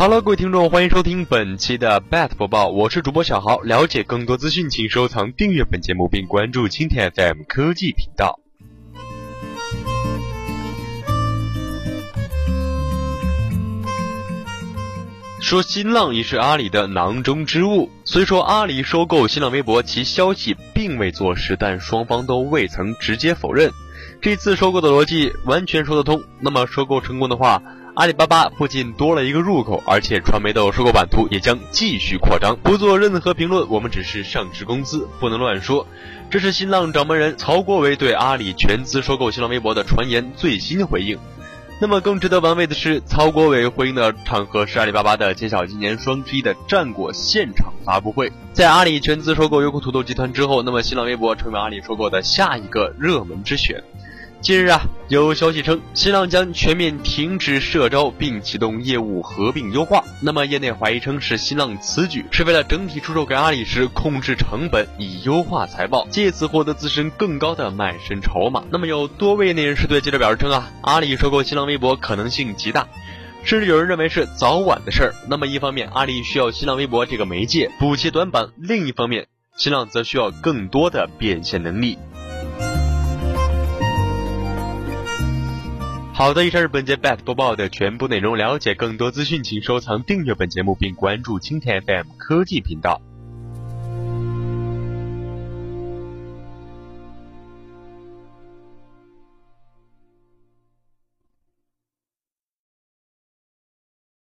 哈喽各位听众，欢迎收听本期的 BAT 播报，我是主播小豪。了解更多资讯，请收藏、订阅本节目，并关注蜻蜓 FM 科技频道。说新浪已是阿里的囊中之物。虽说阿里收购新浪微博，其消息并未坐实，但双方都未曾直接否认。这次收购的逻辑完全说得通。那么收购成功的话，阿里巴巴不仅多了一个入口，而且传媒的收购版图也将继续扩张。不做任何评论，我们只是上市公司，不能乱说。这是新浪掌门人曹国伟对阿里全资收购新浪微博的传言最新回应。那么更值得玩味的是，曹国伟回应的场合是阿里巴巴的揭晓今年双十一的战果现场发布会。在阿里全资收购优酷土豆集团之后，那么新浪微博成为阿里收购的下一个热门之选。近日啊，有消息称新浪将全面停止社招，并启动业务合并优化。那么业内怀疑称是新浪此举是为了整体出售给阿里时控制成本，以优化财报，借此获得自身更高的卖身筹码。那么有多位内人士对记者表示称啊，阿里收购新浪微博可能性极大，甚至有人认为是早晚的事儿。那么一方面，阿里需要新浪微博这个媒介补齐短板；另一方面，新浪则需要更多的变现能力。好的，以上是本节 bat 播报的全部内容。了解更多资讯，请收藏、订阅本节目，并关注青田 FM 科技频道。